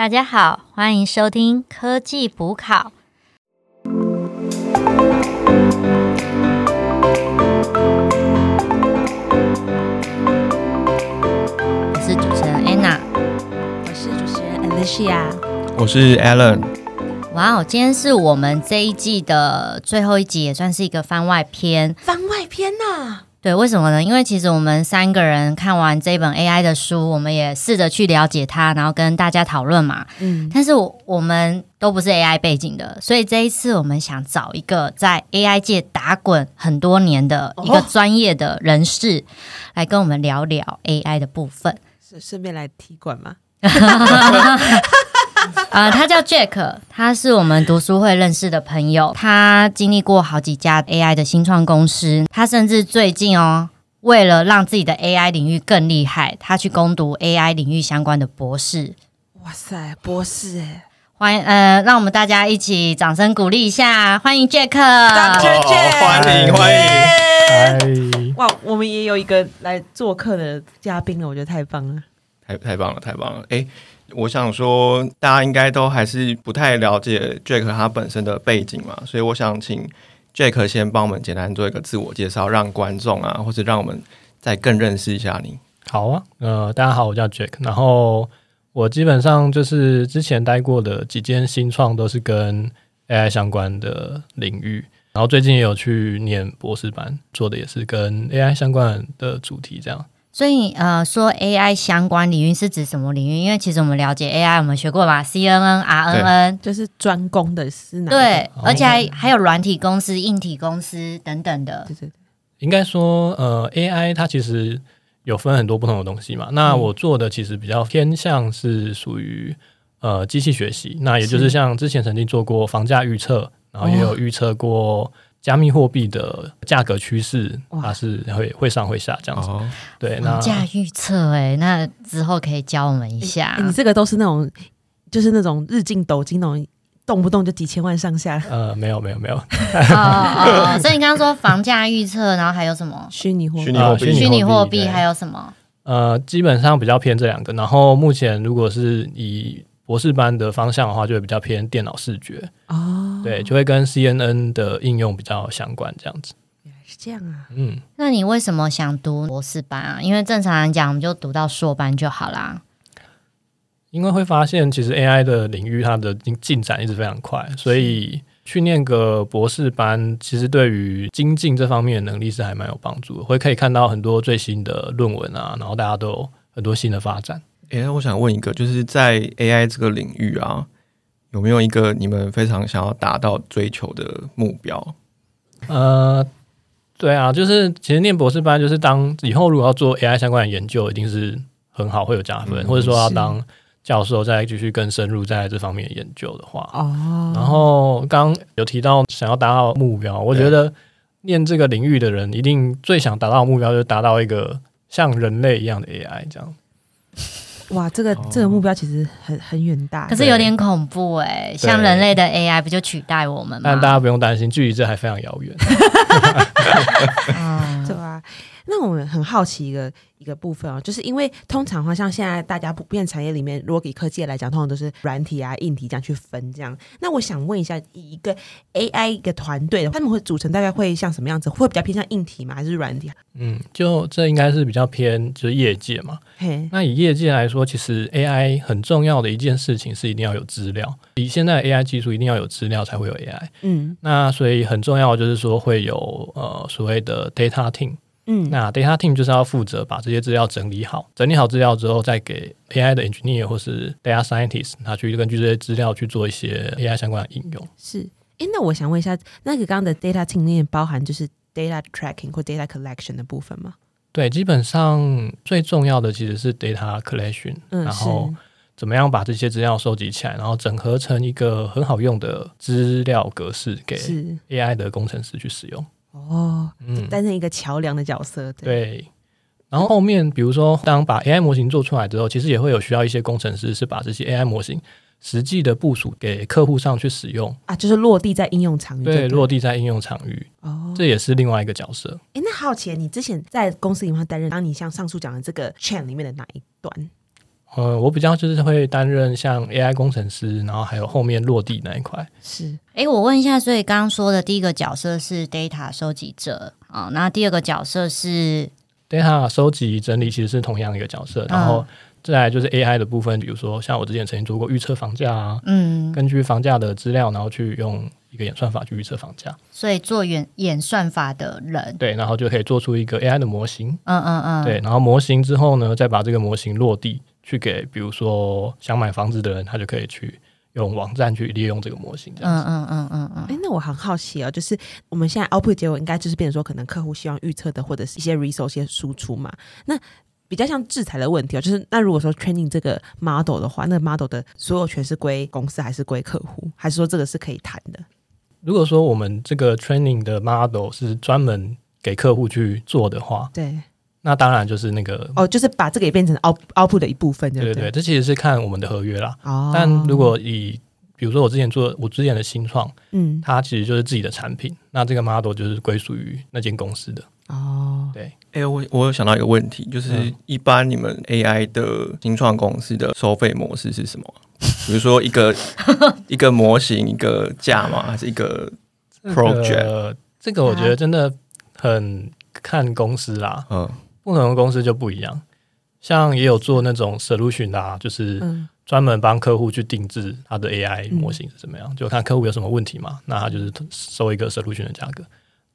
大家好，欢迎收听科技补考。我是主持人 Anna，我是主持人 Alicia。我是 Alan，哇哦，今天是我们这一季的最后一集，也算是一个番外篇。番外篇呐、对，为什么呢？因为其实我们三个人看完这本 AI 的书，我们也试着去了解它，然后跟大家讨论嘛。嗯，但是我我们都不是 AI 背景的，所以这一次我们想找一个在 AI 界打滚很多年的一个哦专业的人士，来跟我们聊聊 AI 的部分。是顺便来踢馆吗？呃，他叫 Jack，他是我们读书会认识的朋友，他经历过好几家 AI 的新创公司，他甚至最近哦，为了让自己的 AI 领域更厉害，他去攻读 AI 领域相关的博士。哇塞，博士哎欢迎呃，让我们大家一起掌声鼓励一下，欢迎 Jack。欢迎欢迎迎！哇，我们也有一个来做客的嘉宾了，我觉得太棒了。太太棒了，太棒了！哎，我想说，大家应该都还是不太了解 Jack 他本身的背景嘛，所以我想请 Jack 先帮我们简单做一个自我介绍，让观众啊，或者让我们再更认识一下你。好啊，呃，大家好，我叫 Jack，然后我基本上就是之前待过的几间新创都是跟 AI 相关的领域，然后最近也有去念博士班，做的也是跟 AI 相关的主题，这样。所以呃，说 AI 相关领域是指什么领域？因为其实我们了解 AI，我们学过吧，CNN、RNN，就是专攻的是哪？对，哦而且还还有软体公司、硬体公司等等的。对对对，应该说，呃，AI 它其实有分很多不同的东西嘛。那我做的其实比较偏向是属于呃机器学习，那也就是是像之前曾经做过房价预测，然后也有预测过加密货币的价格趋势，它是会会上会下这样子。哦，对，那房价预测，哎，那之后可以教我们一下哎。你这个都是那种，就是那种日进斗金那种，动不动就几千万上下。呃，没有没有没有，哦哦，哦所以你刚刚说房价预测，然后还有什么？虚拟货币，虚拟货币还有什么？呃，基本上比较偏这两个。然后目前如果是以博士班的方向的话，就会比较偏电脑视觉，哦，对，就会跟 CNN 的应用比较相关这样子。原来是这样啊。嗯，那你为什么想读博士班啊？因为正常来讲，我们就读到硕班就好啦。因为会发现其实 AI 的领域它的进进展一直非常快，所以去念个博士班，其实对于精进这方面的能力是还蛮有帮助的，会可以看到很多最新的论文啊，然后大家都有很多新的发展。哎，那我想问一个，就是在 AI 这个领域啊，有没有一个你们非常想要达到追求的目标？呃，对啊，就是其实念博士班，就是当以后如果要做 AI 相关的研究，一定是很好，会有加分，嗯或者说要当教授，再继续更深入在这方面的研究的话，哦，然后刚刚有提到想要达到目标，我觉得念这个领域的人一定最想达到的目标就是达到一个像人类一样的 AI 这样。哇，这个哦这个目标其实很很远大。可是有点恐怖哎、像人类的 AI 不就取代我们吗？但大家不用担心，距离这还非常遥远。嗯对吧？那我们很好奇一个一个部分哦，就是因为通常的话，像现在大家普遍产业里面，如果以科技来讲，通常都是软体啊、硬体这样去分这样。那我想问一下，以一个 AI 一个团队，他们会组成大概会像什么样子？会比较偏向硬体吗？还是软体？嗯，就这应该是比较偏就是业界嘛。嘿，那以业界来说，其实 AI 很重要的一件事情是一定要有资料。以现在的 AI 技术，一定要有资料才会有 AI。嗯那所以很重要就是说会有呃所谓的 data team。嗯，那 data team 就是要负责把这些资料整理好，整理好资料之后，再给 AI 的 engineer 或是 data scientist，他去根据这些资料去做一些 AI 相关的应用。是。诶，那我想问一下，那个刚刚的 data team 里面包含就是 data tracking 或 data collection 的部分吗？对，基本上最重要的其实是 data collection，、嗯，然后怎么样把这些资料收集起来，然后整合成一个很好用的资料格式给 AI 的工程师去使用。哦，嗯，担任一个桥梁的角色。对，对。然后后面，比如说，当把 AI 模型做出来之后，其实也会有需要一些工程师是把这些 AI 模型实际的部署给客户上去使用，啊，就是落地在应用场域就对，落地在应用场域，哦，这也是另外一个角色。哎，那好奇，你之前在公司里面担任，当你像上述讲的这个 chain 里面的哪一段？呃，我比较就是会担任像 AI 工程师，然后还有后面落地那一块。是。诶，我问一下，所以刚刚说的第一个角色是 data 收集者。啊、那第二个角色是 data 收集整理其实是同样一个角色，然后再来就是 AI 的部分，比如说像我之前曾经做过预测房价啊，嗯，根据房价的资料，然后去用一个演算法去预测房价，所以做演演算法的人，对，然后就可以做出一个 AI 的模型，嗯嗯嗯，对，然后模型之后呢，再把这个模型落地，去给比如说想买房子的人，他就可以去用网站去利用这个模型，这样子。嗯嗯嗯嗯嗯，哎，那我很好奇哦，就是我们现在 output 结果应该就是变成说，可能客户希望预测的或者是一些 resource 一些输出嘛。那比较像制裁的问题哦，就是那如果说 training 这个 model 的话，那 model 的所有权是归公司还是归客户，还是说这个是可以谈的？如果说我们这个 training 的 model 是专门给客户去做的话，对，那当然就是那个。哦，就是把这个也变成 out output 的一部分，对不对对对，这其实是看我们的合约啦。哦，但如果以比如说我之前做我之前的新创，嗯它其实就是自己的产品，那这个 model 就是归属于那间公司的。哦，对，哎、我我有想到一个问题，就是嗯一般你们 AI 的新创公司的收费模式是什么啊？比如说一个 一个模型一个价吗？还是一个 project？呃，这个我觉得真的很看公司啦，嗯不同的公司就不一样。像也有做那种 solution 的、啊，就是嗯专门帮客户去定制他的 AI 嗯模型是怎么样，就看客户有什么问题嘛，那他就是收一个 solution 的价格。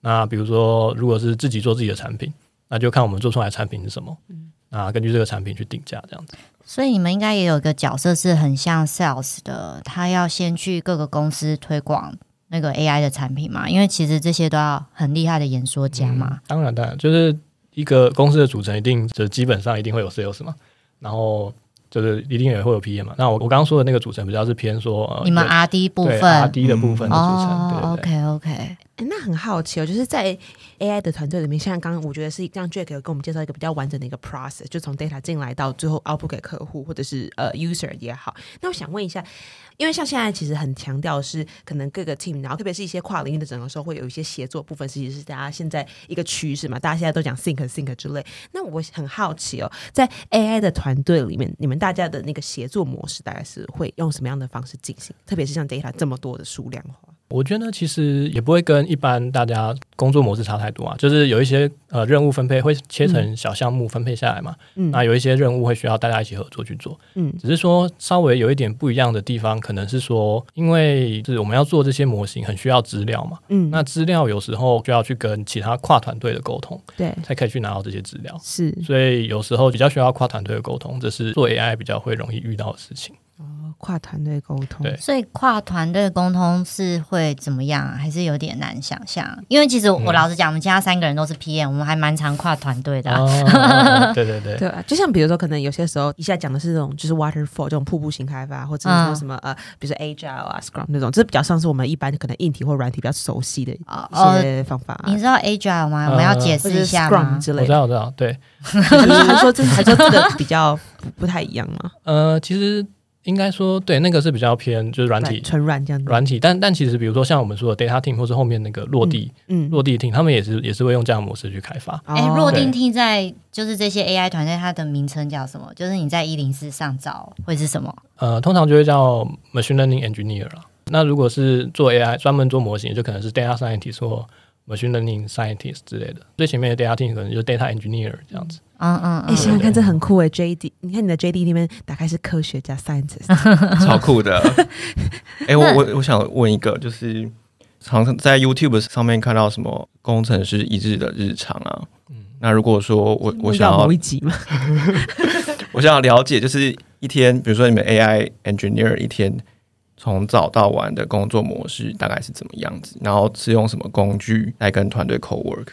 那比如说，如果是自己做自己的产品，那就看我们做出来的产品是什么，嗯那根据这个产品去定价，这样子。所以你们应该也有一个角色是很像 sales 的，他要先去各个公司推广那个 AI 的产品嘛，因为其实这些都要很厉害的演说家嘛。嗯当然，当然，就是一个公司的组成，一定就基本上一定会有 sales 嘛，然后就是一定也会有 PM 嘛。那我我刚刚说的那个组成比较是偏说，呃、你们对 R D 部分 R D 的部分的组成，哦对对对。，OK OK，那很好奇哦，就是在 AI 的团队里面，像刚刚我觉得是让 Jack 有跟我们介绍一个比较完整的一个 process，就从 data 进来到最后 output 给客户或者是呃 user 也好。那我想问一下，因为像现在其实很强调是可能各个 team，然后特别是一些跨领域的整合时候会有一些协作部分，其实是大家现在一个趋势嘛，大家现在都讲 think think 之类。那我很好奇哦，在 AI 的团队里面，你们大家的那个协作模式大概是会用什么样的方式进行？特别是像 data 这么多的数量化。我觉得其实也不会跟一般大家工作模式差太多啊，就是有一些呃任务分配会切成小项目分配下来嘛，嗯。那有一些任务会需要大家一起合作去做，嗯。只是说稍微有一点不一样的地方，可能是说，因为是我们要做这些模型很需要资料嘛，嗯，那资料有时候就要去跟其他跨团队的沟通，对。才可以去拿到这些资料。是。所以有时候比较需要跨团队的沟通，这是做 AI 比较会容易遇到的事情。跨团队沟通。对所以跨团队沟通是会怎么样啊？还是有点难想象？因为其实我嗯老实讲，我们其他三个人都是 PM，我们还蛮常跨团队的啊、哦，对对对，对啊，就像比如说，可能有些时候一下讲的是这种就是 waterfall 这种瀑布型开发，或者是说嗯什么、呃，比如说 agile 啊、scrum 那种，这比较像是我们一般可能硬体或软体比较熟悉的一些方法、啊你知道 Agile 吗？我们要解释一下 scrum 吗？之类的。我知道我知道，对，就是说这还说这个比较不不太一样嘛，呃，其实应该说，对，那个是比较偏就是软体纯软这样子。软体，但但其实比如说像我们说的 data team 或是后面那个落地、嗯，落地 team，他们也是也是会用这样的模式去开发。哎、哦若定对听在就是这些 AI 团队，它的名称叫什么？就是你在一零四上找会是什么？呃，通常就会叫 machine learning engineer 啦。那如果是做 AI 专门做模型，就可能是 data scientist 或 machine learning scientist 之类的。最前面的 data team 可能就是 data engineer 这样子。哎、嗯嗯嗯，想想看，这很酷哎！JD，你看你的 JD 里面打开是科学家 scientist，超酷的。哎、我我我想问一个，就是常常在 YouTube 上面看到什么工程师一日的日常啊。那如果说我我想要某一集嘛，我想要了解，就是一天，比如说你们 AI engineer 一天从早到晚的工作模式大概是怎么样子，然后是用什么工具来跟团队 co work？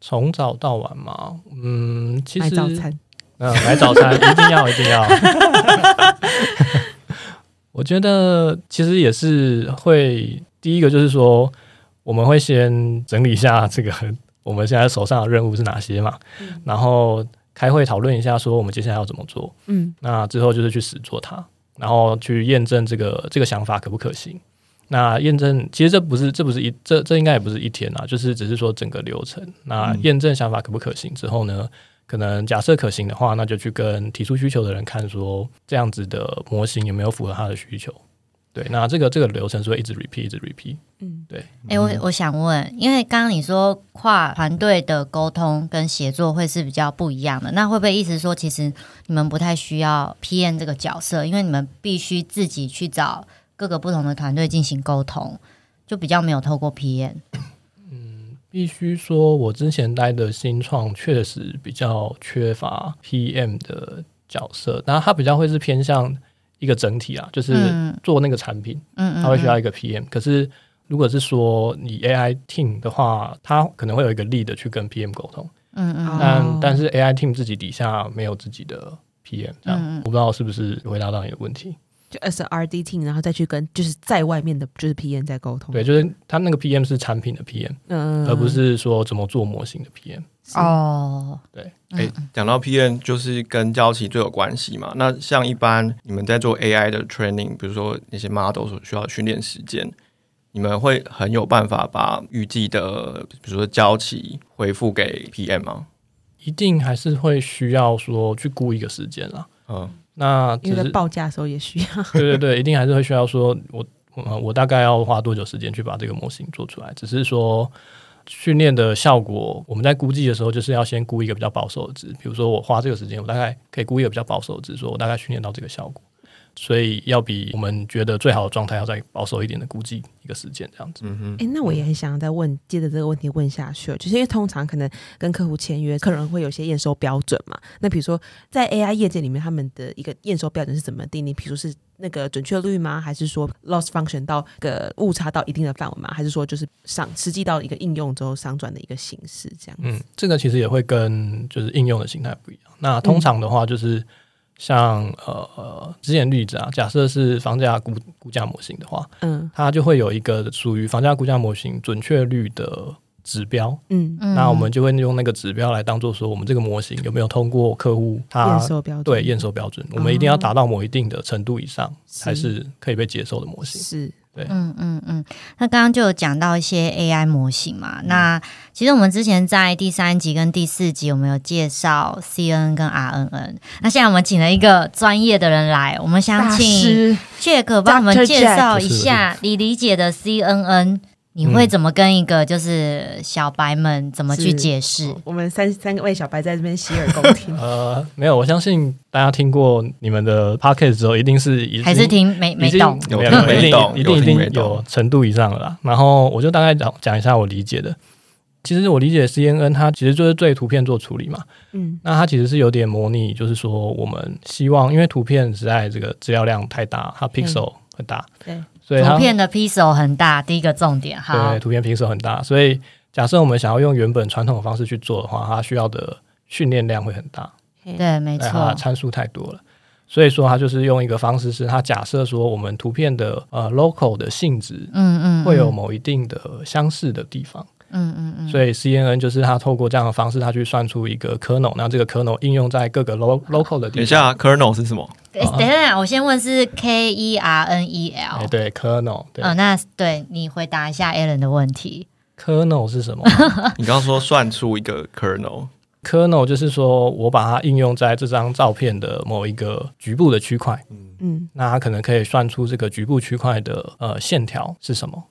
从早到晚嘛，嗯，其实买早餐，嗯，买早餐一定要，一定要。我觉得其实也是会，第一个就是说，我们会先整理一下这个我们现在手上的任务是哪些嘛，然后开会讨论一下，说我们接下来要怎么做。嗯那之后就是去实做它，然后去验证这个这个想法可不可行。那验证其实这不是这不是一这这应该也不是一天啊，就是只是说整个流程。那验证想法可不可行之后呢，可能假设可行的话，那就去跟提出需求的人看，说这样子的模型有没有符合他的需求。对，那这个这个流程是会一直 repeat，一直 repeat。嗯，对，哎、我我想问，因为刚刚你说跨团队的沟通跟协作会是比较不一样的，那会不会意思说，其实你们不太需要 PM 这个角色，因为你们必须自己去找各个不同的团队进行沟通，就比较没有透过 PM。嗯必须说，我之前待的新创确实比较缺乏 PM 的角色，然后它比较会是偏向一个整体啊，就是嗯。做那个产品，嗯嗯，它会需要一个 PM。可是如果是说你 AI team 的话，它可能会有一个 lead 去跟 PM 沟通，嗯嗯但哦但是 AI team 自己底下没有自己的 PM，这样、我不知道是不是回答到你的问题。就 as a R D team，然后再去跟就是在外面的，就是 P M 在沟通。对，，就是他那个 PM 是产品的 PM，、嗯，而不是说怎么做模型的 PM。哦，对，哎，讲到 PM 就是跟交期最有关系嘛。那像一般你们在做 AI 的 training，比如说那些 model 所需要的训练时间，你们会很有办法把预计的，比如说交期回复给 PM 吗？一定还是会需要说去估一个时间啦。嗯，那因为在报价的时候也需要。对对对，一定还是会需要说我我我大概要花多久时间去把这个模型做出来？只是说训练的效果，我们在估计的时候，就是要先估一个比较保守的值，比如说我花这个时间，我大概可以估一个比较保守的值，说我大概训练到这个效果。所以要比我们觉得最好的状态要再保守一点的估计一个时间这样子。嗯哼，哎、那我也很想再问，接着这个问题问下去哦，就是因为通常可能跟客户签约，客人会有一些验收标准嘛。那比如说在 AI 业界里面，他们的一个验收标准是怎么定你？比如说是那个准确率吗？还是说 loss function 到个误差到一定的范围吗？还是说就是上实际到一个应用之后商转的一个形式这样子？嗯，这个其实也会跟就是应用的形态不一样。那通常的话，就是像呃呃之前例子啊，假设是房价估估价模型的话，嗯。它就会有一个属于房价估价模型准确率的指标。嗯，嗯。那我们就会用那个指标来当做说，我们这个模型有没有通过客户他验收标准对验收标准，我们一定要达到某一定的程度以上，才是可以被接受的模型。是嗯嗯嗯，那刚刚就有讲到一些 AI 模型嘛，那其实我们之前在第三集跟第四集，我们有介绍 CNN 跟 RNN，那现在我们请了一个专业的人来，我们想请师。Jack 帮我们介绍一下你理解的 CNN，你会怎么跟一个就是小白们怎么去解释？我们三三位小白在这边洗耳恭听。呃，没有，我相信大家听过你们的 podcast 之后，一定是已经还是听没没懂？有没有听没懂一定一定有程度以上的啦。然后我就大概讲讲一下我理解的。其实我理解 CNN 它其实就是对图片做处理嘛。嗯那它其实是有点模拟，就是说我们希望，因为图片实在这个资料量太大，它 pixel 很大，对，所以图片的 pixel 很大，第一个重点。哈对，图片 pixel 很大，所以假设我们想要用原本传统的方式去做的话，它需要的训练量会很大。对，没错。参数太多了。所以说，它就是用一个方式，是它假设说我们图片的呃 local 的性质嗯嗯，会有某一定的相似的地方，嗯嗯嗯，所以 CNN 就是它透过这样的方式，它去算出一个 kernel，那这个 kernel 应用在各个 lo local 的地方。等一下，kernel 是什么？诶等一下，我先问是 K E R N E 哎，L。对 kernel，对、嗯，那对你回答一下 Alan 的问题。kernel 是什么 你刚刚说算出一个 kernel，？kernel 就是说我把它应用在这张照片的某一个局部的区块，嗯嗯那它可能可以算出这个局部区块的呃线条是什么。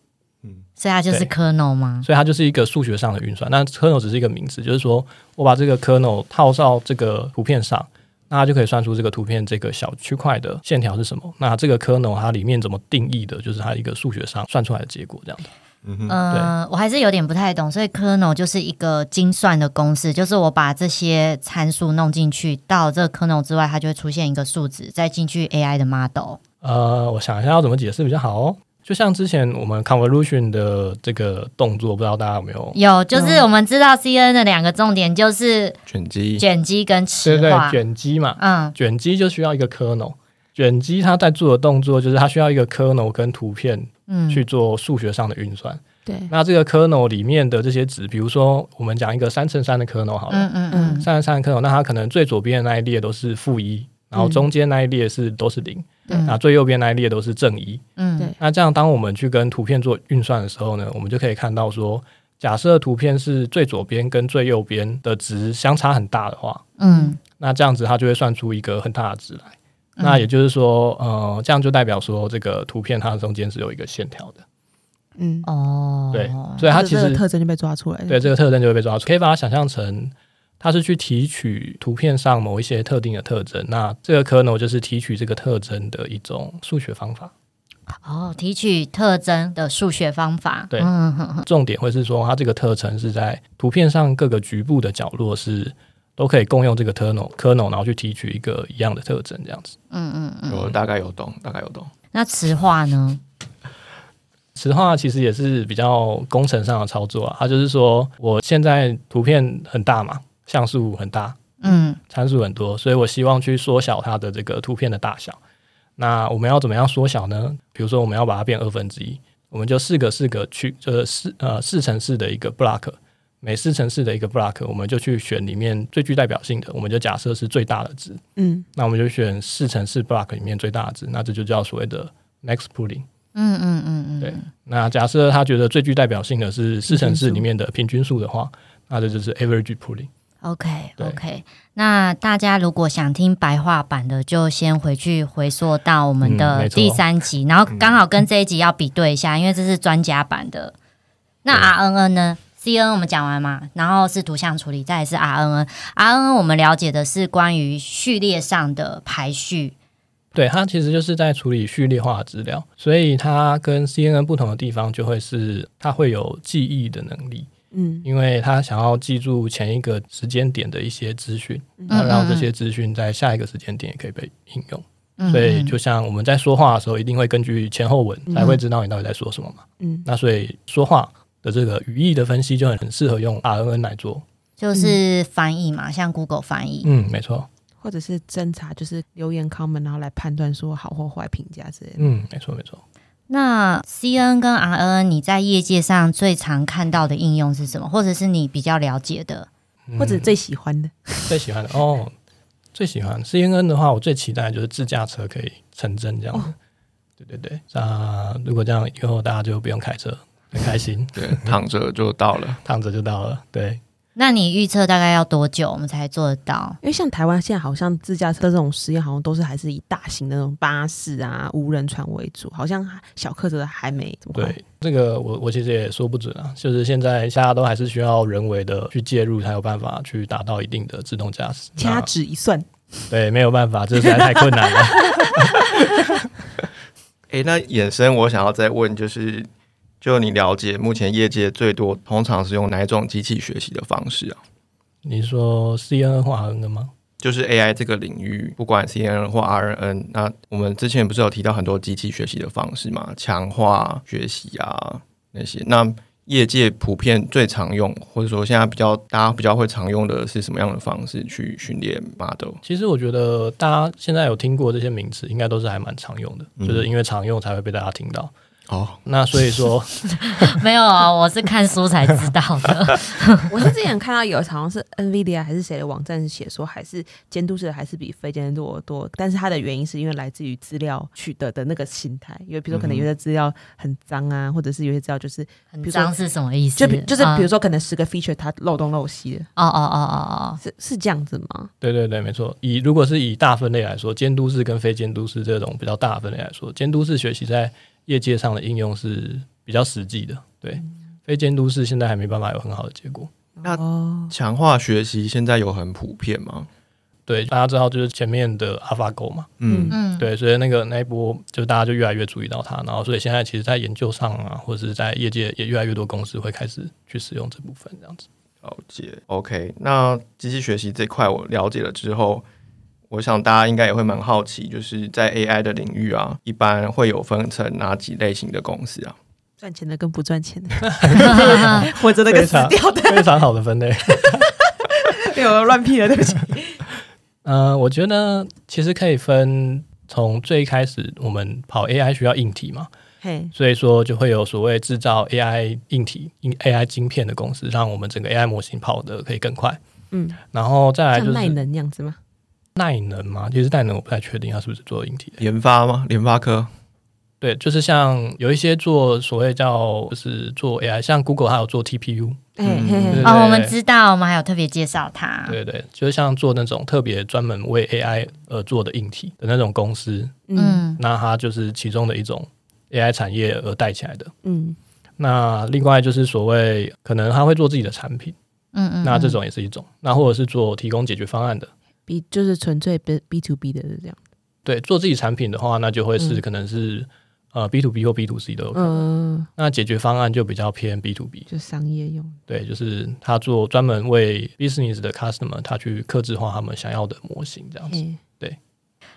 所以它就是 kernel 吗？所以它就是一个数学上的运算。那 kernel 只是一个名词，就是说我把这个 kernel 套到这个图片上，那它就可以算出这个图片这个小区块的线条是什么。那这个 kernel 它里面怎么定义的，就是它一个数学上算出来的结果，这样的。嗯哼，嗯，我还是有点不太懂。所以 kernel 就是一个精算的公式，就是我把这些参数弄进去，到这个 kernel 之外，它就会出现一个数值，再进去 AI 的 model。呃，我想一下要怎么解释比较好哦。就像之前我们 convolution 的这个动作，不知道大家有没有？有，就是我们知道 CNN 的两个重点就是卷积，卷积跟对对池化。卷积嘛，嗯。卷积就需要一个 kernel。卷积它在做的动作就是它需要一个 kernel 跟图片嗯，去做数学上的运算。对，那这个 kernel 里面的这些值，比如说我们讲一个三乘三的 kernel 好了，嗯嗯嗯。三乘三的 kernel，那它可能最左边的那一列都是负一，然后中间那一列是都是零，对那最右边那一列都是正一。嗯，对那这样当我们去跟图片做运算的时候呢，我们就可以看到说，假设图片是最左边跟最右边的值相差很大的话，嗯那这样子它就会算出一个很大的值来。那也就是说，呃，这样就代表说这个图片它中间是有一个线条的，嗯，哦，对，所以它其实特征就被抓出来。对这个特征就会被抓出。可以把它想象成，它是去提取图片上某一些特定的特征，那这个 kernel 就是提取这个特征的一种数学方法。哦，提取特征的数学方法，对重点会是说，它这个特征是在图片上各个局部的角落是都可以共用这个 kernel kernel，然后去提取一个一样的特征，这样子。嗯嗯嗯。我大概有懂，大概有懂。那磁化呢？实话其实也是比较工程上的操作啊，它就是说我现在图片很大嘛，像素很大，嗯参数很多，所以我希望去缩小它的这个图片的大小。那我们要怎么样缩小呢？比如说我们要把它变二分之一，我们就四个四个去，就是四呃四乘四的一个 block，每四乘四的一个 block，我们就去选里面最具代表性的，我们就假设是最大的值，嗯，那我们就选四乘四 block 里面最大的值，那这就叫所谓的 max pooling。嗯嗯嗯嗯，对，那假设他觉得最具代表性的是四乘四里面的平均数的话，那这就是 average pooling。OK 对 OK，那大家如果想听白话版的，就先回去回溯到我们嗯的第三集，然后刚好跟这一集要比对一下，因为这是专家版的。那 RNN 呢？CN 我们讲完嘛，然后是图像处理，再是 RNN。RNN 我们了解的是关于序列上的排序。对，它其实就是在处理序列化的资料，所以它跟 CNN 不同的地方就会是它会有记忆的能力，嗯因为他想要记住前一个时间点的一些资讯，嗯那让这些资讯在下一个时间点也可以被应用。嗯所以就像我们在说话的时候，一定会根据前后文才会知道你到底在说什么嘛。嗯那所以说话的这个语义的分析就很很适合用 RNN 来做。就是翻译嘛，像 Google 翻译。嗯，没错。或者是侦查，就是留言 comment，然后来判断说好或坏评价之类的。嗯，没错没错。那 CN 跟 RNN 你在业界上最常看到的应用是什么，或者是你比较了解的？嗯或者最喜欢的，最喜欢的哦，最喜欢 CNN 的话，我最期待就是自驾车可以成真这样子。对对对，那如果这样以后大家就不用开车，很开心，对，躺着就到了。躺着就到了。对，那你预测大概要多久我们才做得到？因为像台湾现在好像自驾车这种实验，好像都是还是以大型的那种巴士啊、无人船为主，好像小客车还没这么快。对，这个我我其实也说不准啊，就是现在大家都还是需要人为的去介入，才有办法去达到一定的自动驾驶。掐指一算，对，没有办法，这实在太困难了。诶，那衍生我想要再问，就是就你了解目前业界最多通常是用哪一种机器学习的方式啊？你说 CNN 或 RNN 吗？就是 AI 这个领域，不管 CNN 或 RNN，那我们之前不是有提到很多机器学习的方式嘛，强化学习啊那些。那业界普遍最常用，或者说现在比较大家比较会常用的是什么样的方式去训练 model？其实我觉得大家现在有听过这些名词，应该都是还蛮常用的，嗯就是因为常用才会被大家听到。哦，那所以说，没有啊，我是看书才知道的。我是之前看到有好像是 NVIDIA 还是谁的网站写说，还是监督式还是比非监督的多，但是它的原因是因为来自于资料取得的那个心态，因为比如说可能有些资料很脏啊，或者是有些资料就是很脏是什么意思？就比就是比如说，可能十个 feature 它漏洞漏西的，哦哦哦哦哦是是这样子吗？对对对，没错。以如果是以大分类来说，监督式跟非监督式这种比较大分类来说，监督式学习在业界上的应用是比较实际的，对。非监督式现在还没办法有很好的结果。那哦，强化学习现在有很普遍吗？对，大家知道就是前面的 AlphaGo 嘛，嗯哦，，嗯，对，所以那个那一波就大家就越来越注意到它，然后所以现在其实，在研究上啊，或者是在业界也越来越多公司会开始去使用这部分这样子。了解。OK，那机器学习这块我了解了之后，我想大家应该也会蛮好奇，就是在 AI 的领域啊，一般会有分成哪几类型的公司啊？赚钱的跟不赚钱的，或者那个死非常掉的，非常好的分类。没有乱屁了，对不起。呃，我觉得其实可以分从最开始我们跑 AI 需要硬体嘛，嘿，所以说就会有所谓制造 AI 硬体、硬 AI 晶片的公司，让我们整个 AI 模型跑得可以更快。嗯，然后再来就是像耐能那样子吗？耐能嘛，其实耐能我不太确定它是不是做硬体的。研发吗？联发科？对，就是像有一些做所谓叫就是做 AI，像 Google 还有做 TPU，哎嗯哦，我们知道，我们还有特别介绍它。对对，就是像做那种特别专门为 AI 而做的硬体的那种公司，嗯嗯那它就是其中的一种 AI 产业而带起来的。嗯那另外就是所谓可能他会做自己的产品，嗯嗯，那这种也是一种，那或者是做提供解决方案的。，B 就是纯粹 B B to B 的是这样。对，做自己产品的话，那就会是嗯可能是、呃 B to B 或 B to C 都有可能。嗯，那解决方案就比较偏 B to B，就商业用。对，就是他做专门为 business 的 customer，他去克制化他们想要的模型这样子。对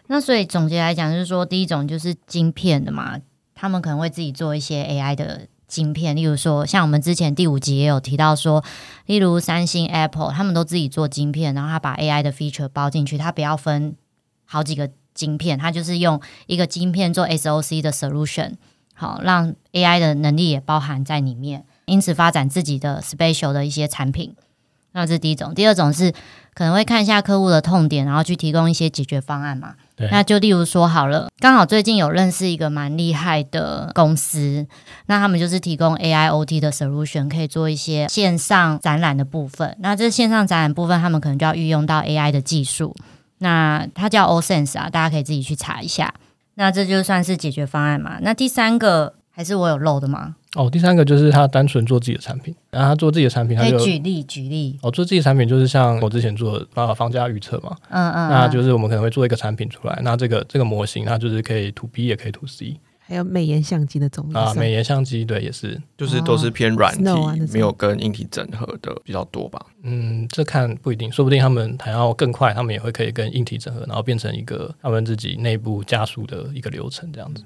那所以总结来讲，就是说，第一种就是晶片的嘛，他们可能会自己做一些 AI 的晶片，例如说，像我们之前第五集也有提到说，例如三星、Apple，他们都自己做晶片，然后他把 AI 的 feature 包进去，他不要分好几个晶片，他就是用一个晶片做 SOC 的 solution，好，让 AI 的能力也包含在里面，因此发展自己的 special 的一些产品。那这是第一种，第二种是可能会看一下客户的痛点，然后去提供一些解决方案嘛。那就例如说好了，刚好最近有认识一个蛮厉害的公司，那他们就是提供 AIoT 的 solution，可以做一些线上展览的部分。那这线上展览部分，他们可能就要运用到 AI 的技术。那它叫 OSense 啊，大家可以自己去查一下。那这就算是解决方案嘛。那第三个还是我有漏的吗？哦，第三个就是他单纯做自己的产品，然后他做自己的产品，他就举例举例。哦做自己的产品就是像我之前做的啊房价预测嘛，嗯嗯，那嗯就是我们可能会做一个产品出来，那这个这个模型它就是可以 to B 也可以 to C 还有美颜相机的种啊，美美颜相机对也是，就是都是偏软体没有跟硬体整合的比较多吧。嗯，这看不一定，说不定他们还要更快，他们也会可以跟硬体整合，然后变成一个他们自己内部加速的一个流程这样子。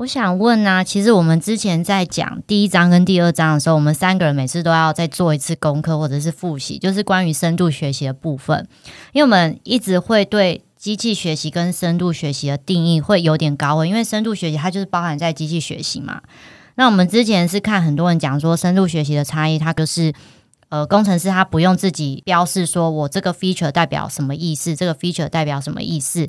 我想问呢、其实我们之前在讲第一章跟第二章的时候，我们三个人每次都要再做一次功课或者是复习，就是关于深度学习的部分，因为我们一直会对机器学习跟深度学习的定义会有点高因为深度学习它就是包含在机器学习嘛。那我们之前是看很多人讲说深度学习的差异，它就是。呃，工程师他不用自己标示说我这个 feature 代表什么意思，这个 feature 代表什么意思，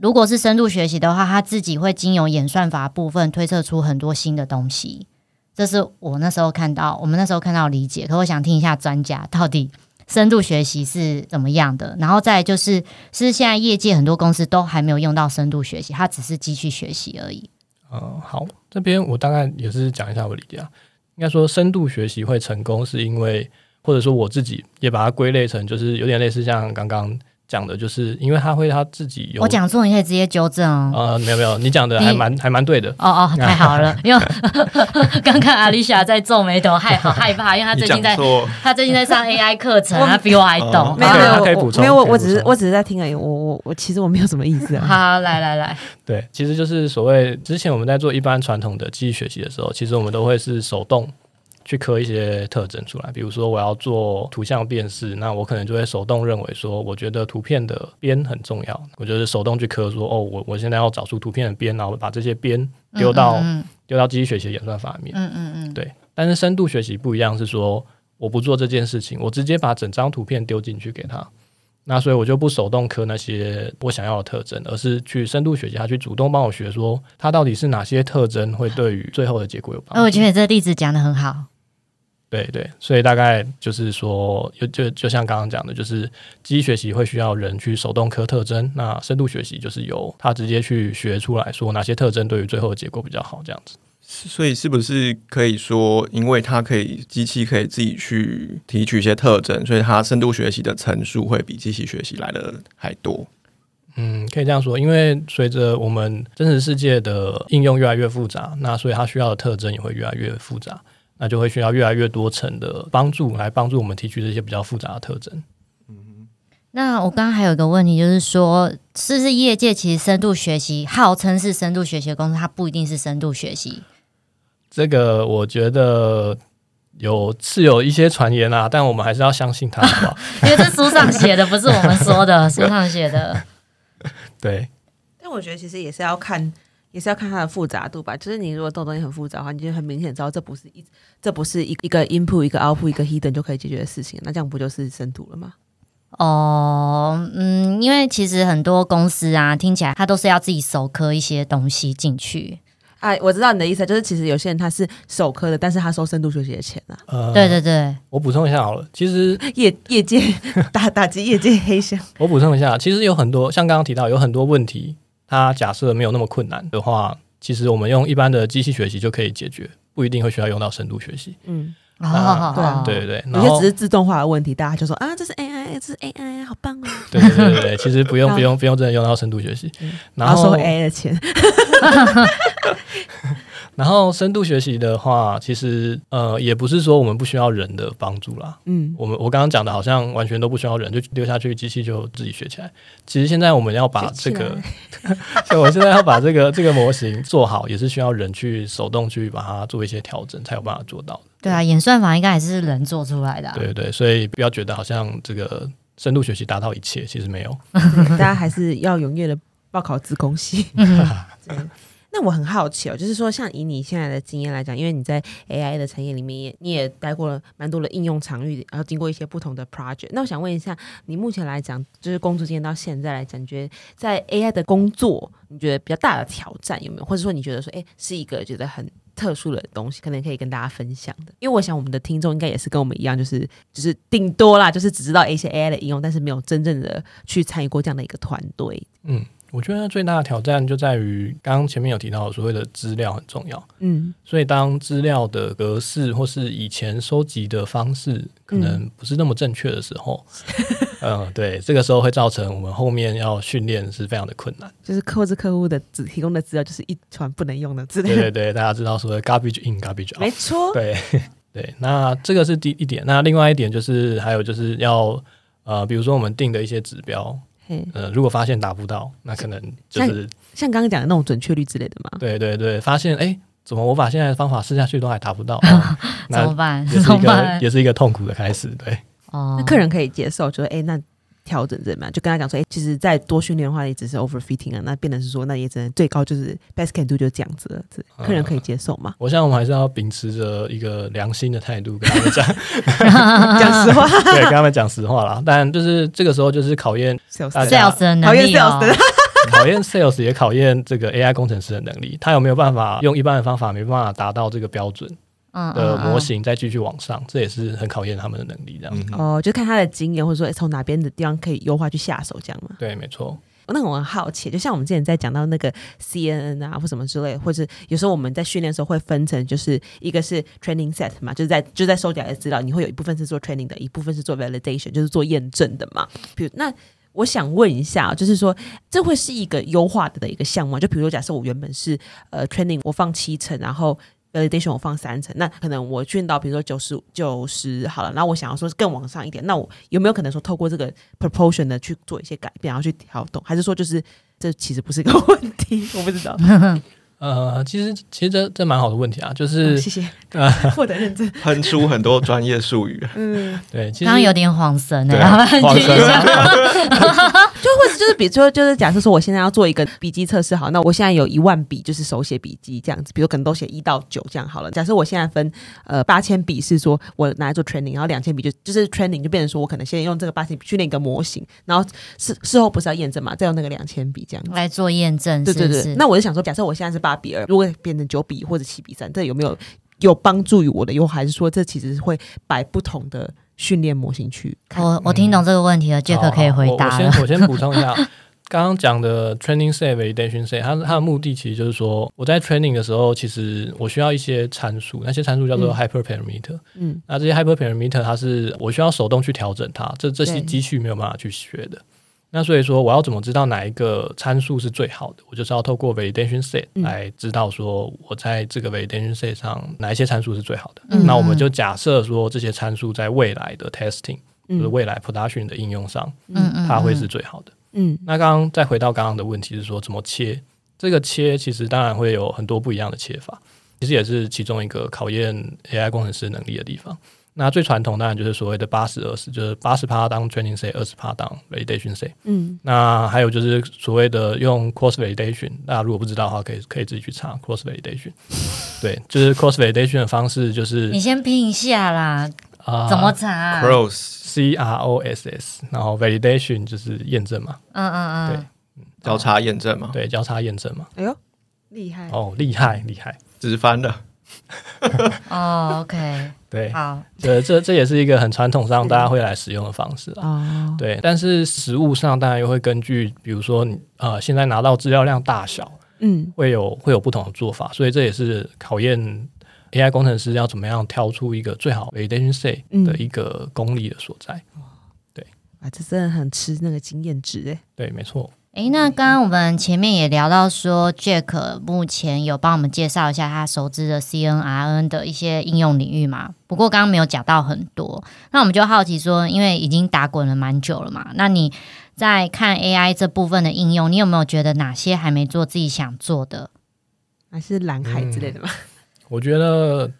如果是深度学习的话，他自己会经由演算法部分推测出很多新的东西。这是我那时候看到，我们那时候看到理解。可我想听一下专家到底深度学习是怎么样的。然后再就是，是现在业界很多公司都还没有用到深度学习，它只是机器学习而已。嗯，好，这边我大概也是讲一下我理解啊。应该说，深度学习会成功，是因为或者说我自己也把它归类成，就是有点类似像刚刚讲的，就是因为他会他自己有我讲错，你可以直接纠正哦。呃，没有没有，你讲的还蛮还蛮对的。哦哦，太好了！因为 刚看阿丽莎在皱眉头，害好害怕，因为她最近在她最近在上 AI 课程，她比我还懂哦。没有可以没有我可以补充没有我我只是我只是在听而已，我我我其实我没有什么意思啊。好，来来来，对，其实就是所谓之前我们在做一般传统的机器学习的时候，其实我们都会是手动去刻一些特征出来。比如说我要做图像辨识，那我可能就会手动认为说，我觉得图片的边很重要，我就是手动去刻说，哦，我我现在要找出图片的边，然后把这些边丢到嗯丢到机器学习的演算法里面。嗯嗯嗯，对，但是深度学习不一样，是说我不做这件事情，我直接把整张图片丢进去给他。那所以我就不手动刻那些我想要的特征，而是去深度学习，他去主动帮我学说，它到底是哪些特征会对于最后的结果有帮助。那，我觉得这个例子讲的很好。对对，所以大概就是说，就就就像刚刚讲的，就是机器学习会需要人去手动刻特征，那深度学习就是由他直接去学出来说哪些特征对于最后的结果比较好，这样子。所以是不是可以说，因为它可以机器可以自己去提取一些特征，所以它深度学习的层数会比机器学习来的还多？嗯，可以这样说，因为随着我们真实世界的应用越来越复杂，那所以它需要的特征也会越来越复杂，那就会需要越来越多层的帮助来帮助我们提取这些比较复杂的特征。那我刚刚还有一个问题，就是说，是不是业界其实深度学习号称是深度学习的公司，它不一定是深度学习？这个我觉得有是有一些传言啊，但我们还是要相信它，好不好？因为这书上写的，不是我们说的，书上写的。对，但我觉得其实也是要看，也是要看它的复杂度吧。就是你如果动东西很复杂的话，你就很明显知道这不是一这不是一一个 input 一个 output 一个 hidden 就可以解决的事情，那这样不就是深度了吗？哦，嗯，因为其实很多公司啊，听起来它都是要自己手刻一些东西进去。哎，我知道你的意思，就是其实有些人他是手科的，但是他收深度学习的钱啊，呃，对对对，我补充一下好了，其实业业界打打击业界黑箱。我补充一下，其实有很多像刚刚提到有很多问题，它假设没有那么困难的话，其实我们用一般的机器学习就可以解决，不一定会需要用到深度学习。嗯，啊对对对，有些只是自动化的问题，大家就说啊，这是 AI，这是 AI，好棒哦，对对对对对，其实不用不用不用真的用到深度学习，然然后收 AI 的钱。然后深度学习的话，其实呃也不是说我们不需要人的帮助啦。嗯，我们我刚刚讲的好像完全都不需要人，就丢下去，机器就自己学起来。其实现在我们要把这个，所 以我现在要把这个这个模型做好，也是需要人去手动去把它做一些调整，才有办法做到的。对啊，演算法应该还是人做出来的、啊。对对对，所以不要觉得好像这个深度学习达到一切，其实没有。大家还是要踊跃的报考自工系。那我很好奇哦，就是说，像以你现在的经验来讲，因为你在 AI 的产业里面也你也待过了蛮多的应用场域，然后经过一些不同的 project。那我想问一下，你目前来讲，就是工作经验到现在来讲，你觉得在 AI 的工作，你觉得比较大的挑战有没有？或者说你觉得说，哎，是一个觉得很特殊的东西，可能可以跟大家分享的？因为我想我们的听众应该也是跟我们一样，就是就是顶多啦，就是只知道一些 AI 的应用，但是没有真正的去参与过这样的一个团队。嗯，我觉得最大的挑战就在于刚刚前面有提到所谓的资料很重要，嗯所以当资料的格式或是以前收集的方式可能不是那么正确的时候，嗯、对，这个时候会造成我们后面要训练是非常的困难。就是客制客户的只提供的资料就是一团不能用的资料。对对对，大家知道所谓 garbage in garbage out，没错，对对，那这个是第一点。那另外一点就是还有就是要呃，比如说我们定的一些指标，嘿，呃，如果发现达不到，那可能就是像刚刚讲的那种准确率之类的嘛。对对对，发现哎，怎么我把现在的方法试下去都还达不到，哦怎么办？也是一个？也是一个痛苦的开始。对，哦那客人可以接受，就是哎，那调整怎么样？就跟他讲说，哎，其实再多训练的话，也只是 overfitting 啊，那变成是说，那也只能最高就是 best can do 就这样子了。这嗯客人可以接受吗？我想我们还是要秉持着一个良心的态度跟他们讲，讲实话 对，跟他们讲实话啦。但就是这个时候就是考验，sales sales 的能力 sales 哦的，考验 sales 也考验这个 AI 工程师的能力，他有没有办法用一般的方法没办法达到这个标准嗯的模嗯型，再继续往上，这也是很考验他们的能力。这样，子哦，就看他的经验，或者说哎从哪边的地方可以优化去下手，这样嘛。对，没错。那我很好奇，就像我们之前在讲到那个 CNN 啊，或什么之类，或者有时候我们在训练的时候会分成，就是一个是 training set 嘛，就是在就在收集来的资料，你会有一部分是做 training 的，一部分是做 validation，就是做验证的嘛。比如那。我想问一下，就是说，这会是一个优化的的一个项目？就比如说，假设我原本是呃 training 我放七成，然后 validation 我放三层，那可能我训到比如说九十九十好了，然后我想要说更往上一点，那我有没有可能说透过这个 proportion 的去做一些改变，然后去调动，还是说就是这其实不是一个问题？我不知道。呃，其实其实这这蛮好的问题啊，就是、哦谢谢，获得认证。喷出很多专业术语。嗯，对，其实刚刚有点晃神了，对啊麻烦晃神继续讲就或者就是比如说，就是假设说我现在要做一个笔记测试，好，那我现在有一万笔就是手写笔记这样子，比如可能都写一到九这样好了。假设我现在分呃八千笔是说我拿来做 training，然后两千笔就就是 training 就变成说我可能先用这个八千笔训练一个模型，然后事事后不是要验证嘛，再用那个两千笔这样子。来做验证，对对对？那我就想说，假设我现在是八比二，如果变成九比或者七比三，这有没有有帮助于我的优化？还是说这其实是会摆不同的训练模型去看？我我听懂这个问题了，杰克可以回答了。我我先我先补充一下，刚刚讲的 training set validation set，它它的目的其实就是说，我在 training 的时候，其实我需要一些参数，那些参数叫做嗯 hyperparameter。嗯那这些 hyperparameter 它是我需要手动去调整它，这这些对机器没有办法去学的。那所以说，我要怎么知道哪一个参数是最好的？我就是要透过 validation set 嗯来知道说，我在这个 validation set 上哪一些参数是最好的。嗯那我们就假设说，这些参数在未来的 testing，就是嗯未来 production 的应用上，它会是最好的。嗯那刚刚再回到刚刚的问题是说怎么切？这个切其实当然会有很多不一样的切法，其实也是其中一个考验 AI 工程师能力的地方。那最传统当然就是所谓的八十二十，就是八十趴当 training say，二十趴当 validation say。嗯那还有就是所谓的用 cross validation，大家如果不知道的话，可以可以自己去查 cross validation。对，就是 cross validation 的方式就是你先拼一下啦，啊怎么查啊？Cross C R O S S，然后 validation 就是验证嘛，嗯嗯嗯，对交叉验证嘛，对，交叉验证嘛。哎呦，厉害哦，厉害厉害，直翻的。哦，OK，对，好，这这这也是一个很传统上大家会来使用的方式啊。哦，对，但是实物上当然又会根据，比如说你呃现在拿到资料量大小，嗯会有会有不同的做法，所以这也是考验 AI 工程师要怎么样挑出一个最好 validation set 嗯的一个功力的所在。对啊，这真的很吃那个经验值哎。对，没错。诶，那刚刚我们前面也聊到说，Jack 目前有帮我们介绍一下他熟知的 CNRN 的一些应用领域嘛。不过刚刚没有讲到很多，那我们就好奇说，因为已经打滚了蛮久了嘛，那你在看 AI 这部分的应用，你有没有觉得哪些还没做自己想做的？还是蓝海之类的吗？我觉得，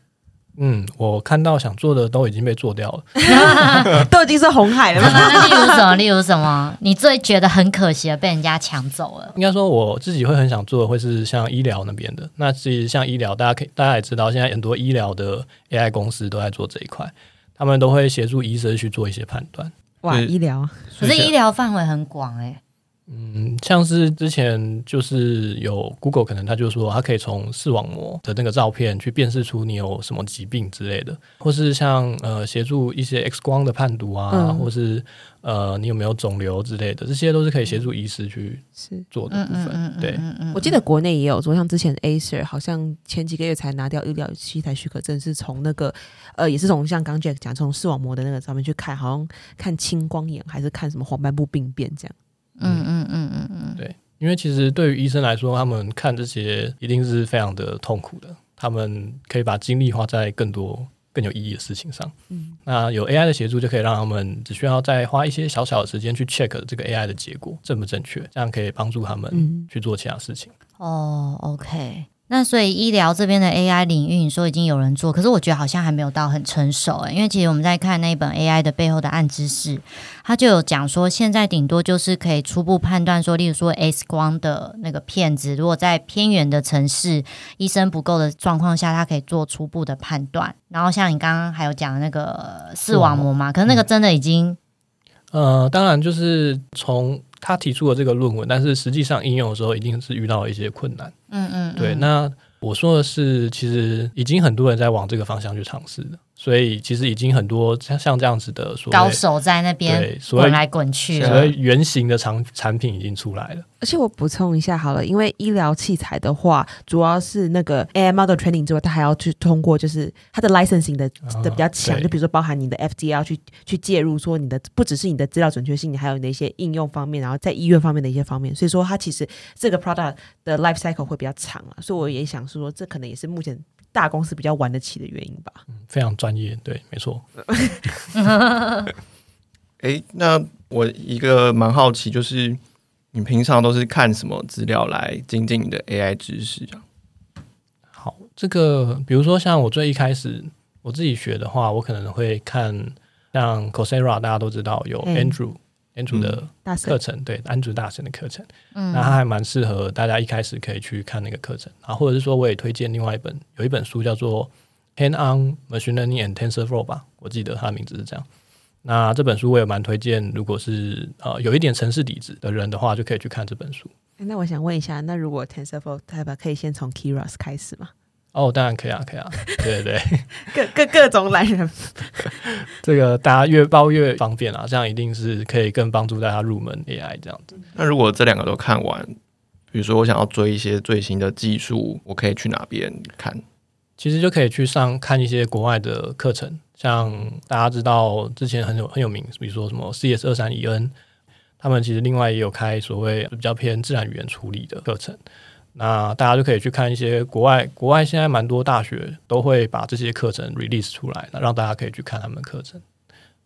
嗯，我看到想做的都已经被做掉了。都已经是红海了？那例如什么？例如什么？你最觉得很可惜的被人家抢走了？应该说，我自己会很想做的会是像医疗那边的。那其实像医疗，大家可以大家也知道，现在很多医疗的 AI 公司都在做这一块，他们都会协助医生去做一些判断。哇，是医疗可是医疗范围很广诶、嗯，像是之前就是有 Google 可能他就说，他可以从视网膜的那个照片去辨识出你有什么疾病之类的，或是像呃协助一些 X 光的判读啊，嗯或是呃你有没有肿瘤之类的，这些都是可以协助医师去是。做的部分。对，嗯嗯我记得国内也有做，像之前 Acer 好像前几个月才拿掉医疗器材许可证，是从那个呃，也是从像刚 Jack 讲，从视网膜的那个上面去看，好像看青光眼还是看什么黄斑部病变这样。嗯嗯嗯嗯嗯，对，因为其实对于医生来说，他们看这些一定是非常的痛苦的，他们可以把精力花在更多更有意义的事情上。嗯，那有 AI 的协助，就可以让他们只需要再花一些小小的时间去 check 这个 AI 的结果正不正确，这样可以帮助他们嗯去做其他事情。哦，OK。那所以医疗这边的 AI 领域，你说已经有人做，可是我觉得好像还没有到很成熟诶，因为其实我们在看那一本 AI 的背后的暗知识，它就有讲说，现在顶多就是可以初步判断说，例如说 X 光的那个片子，如果在偏远的城市医生不够的状况下，它可以做初步的判断。然后像你刚刚还有讲的那个视网膜嘛，可是那个真的已经呃，当然就是从他提出的这个论文，但是实际上应用的时候，一定是遇到了一些困难。嗯嗯，对，嗯那我说的是，其实已经很多人在往这个方向去尝试了，所以其实已经很多像像这样子的所高手在那边滚来滚去了。所以原型的产产品已经出来了。而且我补充一下好了，因为医疗器材的话，主要是那个 AI model training 之外，它还要去通过就是它的 licensing 的啊的比较强，对就比如说包含你的 FDA 要去去介入，说你的不只是你的资料准确性，你还有你的一些应用方面，然后在医院方面的一些方面，所以说它其实这个 product 的 life cycle 会比较长了，所以我也想说，这可能也是目前大公司比较玩得起的原因吧。非常专业，对，没错。哎，那我一个蛮好奇，就是你平常都是看什么资料来精进你的 AI 知识啊？好，这个比如说像我最一开始我自己学的话，我可能会看像 Coursera，大家都知道有嗯 Andrew、Andrew 的课程，对，安卓大神的课程，嗯那它还蛮适合大家一开始可以去看那个课程，然后或者是说我也推荐另外一本，有一本书叫做《Hand on Machine Learning and TensorFlow》吧，我记得它的名字是这样。那这本书我也蛮推荐，如果是呃有一点城市底子的人的话，就可以去看这本书。诶那我想问一下，那如果 TensorFlow 可以先从 Keras 开始吗？哦，当然可以啊，可以啊，对对对，各各各种懒人 这个大家越包越方便啊，这样一定是可以更帮助大家入门 AI 这样子。那如果这两个都看完，比如说我想要追一些最新的技术，我可以去哪边看？其实就可以去上看一些国外的课程，像大家知道之前很有很有名，比如说什么 CS 二三 EN，他们其实另外也有开所谓比较偏自然语言处理的课程。那大家就可以去看一些国外，国外现在蛮多大学都会把这些课程 release 出来，那让大家可以去看他们的课程，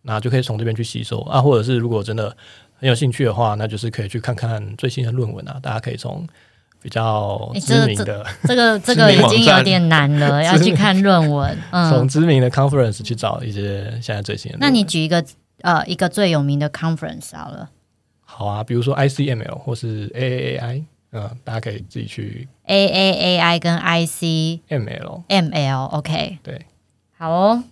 那就可以从这边去吸收啊，或者是如果真的很有兴趣的话，那就是可以去看看最新的论文啊，大家可以从比较这知名的。这个这个已经有点难了，要去看论文。嗯从嗯，知名的 conference 去找一些现在最新的。那你举一个呃一个最有名的 conference 好了好啊，比如说 ICML 或是 AAAI，嗯、大家可以自己去，A A A I 跟 I C ML。M L，OK，、对，好哦。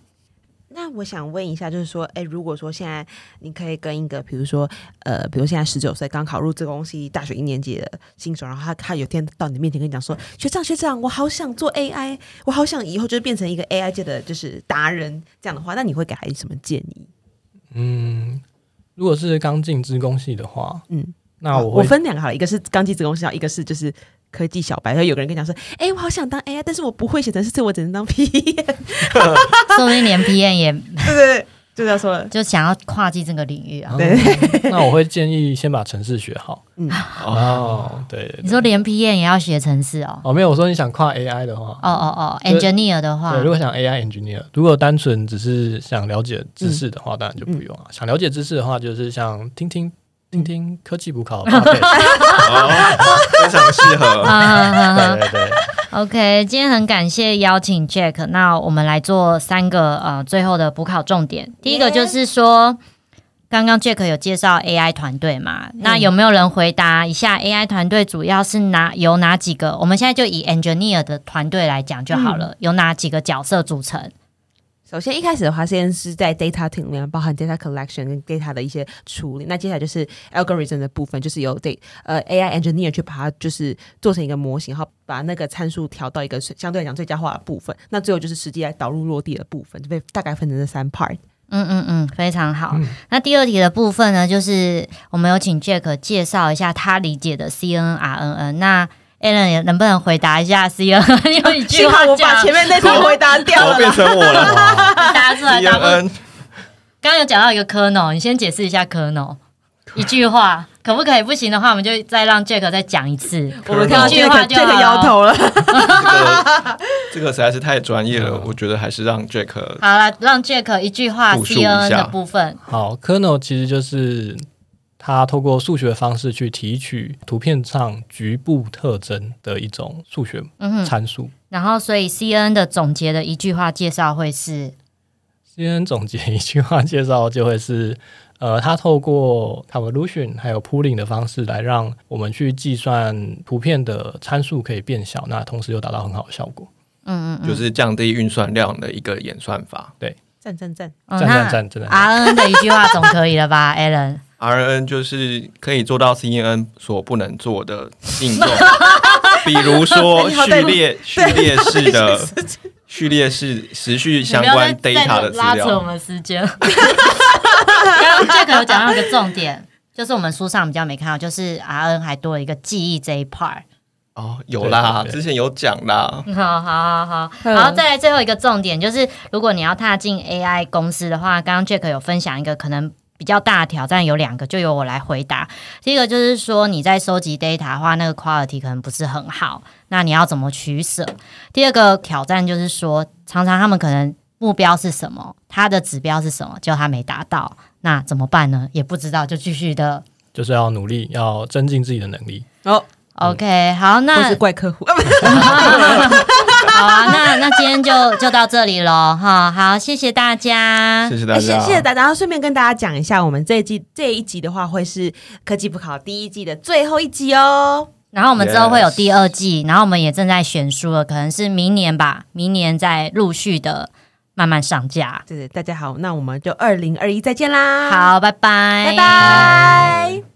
那我想问一下，就是说，哎，如果说现在你可以跟一个，比如说，呃，比如现在十九岁刚考入这个公司大学一年级的新手，然后他他有天到你面前跟你讲说，学长学长，我好想做 AI，我好想以后就是变成一个 AI 界的就是达人这样的话，那你会给他什么建议？嗯，如果是刚进职工系的话，嗯，那我我分两个好了，一个是刚进职工系，一个是就是科技小白。然后有个人跟你讲说，哎，我好想当 AI，但是我不会写程式，所以我只能当 PM。说不定连 PM 也对对对，就这样说了。就想要跨进这个领域啊。对，那我会建议先把程式学好。嗯，哦，对对你说连 PM 也要学程式哦？哦，没有，我说你想跨 AI 的话，哦哦哦，engineer 的话对，，如果想 AI engineer，如果单纯只是想了解知识的话，当然就不用啊。想了解知识的话，就是像听听听听科技补考 非常适合。啊对对对，OK，今天很感谢邀请 Jack，那我们来做三个呃最后的补考重点。第一个就是说，刚刚 Jack 有介绍 AI 团队嘛，那有没有人回答一下 AI 团队主要是哪有哪几个？我们现在就以 engineer 的团队来讲就好了，有哪几个角色组成？首先一开始的话，先是在 data team 里面包含 data collection 跟 data 的一些处理。那接下来就是 algorithm 的部分，就是由 data 呃 AI engineer 去把它就是做成一个模型，然后把那个参数调到一个相对来讲最佳化的部分。那最后就是实际来导入落地的部分，就被大概分成这三 part。嗯嗯嗯，非常好。那第二题的部分呢，就是我们有请 Jack 介绍一下他理解的 CNRNN。那 Alan 能不能回答一下 CNN？用 一句幸好话我把，前面那题 回答掉了。变成我了 答出来。答不刚刚有讲到一个 kernel，你先解释一下 kernel，一句话可不可以？不行的话，我们就再让 Jack 再讲一次。我们看到一句话就这个好摇头了。这个这个实在是太专业了嗯，我觉得还是让 Jack 好了，让 Jack 一句话复述一下 CNN 的部分。好，kernel 其实就是它透过数学方式去提取图片上局部特征的一种数学参数。然后所以 CNN 的总结的一句话介绍会是 CNN 总结一句话介绍就会是，呃，它透过 convolution 还有 pooling 的方式来让我们去计算图片的参数可以变小，那同时又达到很好的效果。嗯嗯嗯，就是降低运算量的一个演算法。对赞赞赞！赞赞赞赞，真的。RN 的一句话总可以了吧，Alan？RNN 就是可以做到 CNN 所不能做的应用，比如说序列序列式的 序列式时序相关 data 的资料拉扯我料。们时间。刚刚 Jack 有讲到一个重点，就是我们书上比较没看到，就是 RN 还多了一个记忆这一 part。哦，有啦，对对对之前有讲啦。好好好好，嗯然后再来最后一个重点，就是如果你要踏进 AI 公司的话，刚刚 Jack 有分享一个可能比较大的挑战，有两个，就由我来回答。第一个就是说你在收集 data 的话，那个 quality 可能不是很好，那你要怎么取舍？第二个挑战就是说，常常他们可能目标是什么，他的指标是什么，就他没达到，那怎么办呢？也不知道，就继续的。就是要努力，要增进自己的能力。哦，OK，好，或那是怪客户。好啊，那那今天就就到这里了哈。好，谢谢大家谢。谢大家谢家，谢大家。然后顺便跟大家讲一下，我们这一季这一集的话，会是科技不考第一季的最后一集哦。然后我们之后会有第二季然后我们也正在选书了，可能是明年吧，明年再陆续的慢慢上架。对对，大家好，那我们就二零二一再见啦。，好，拜拜，拜拜。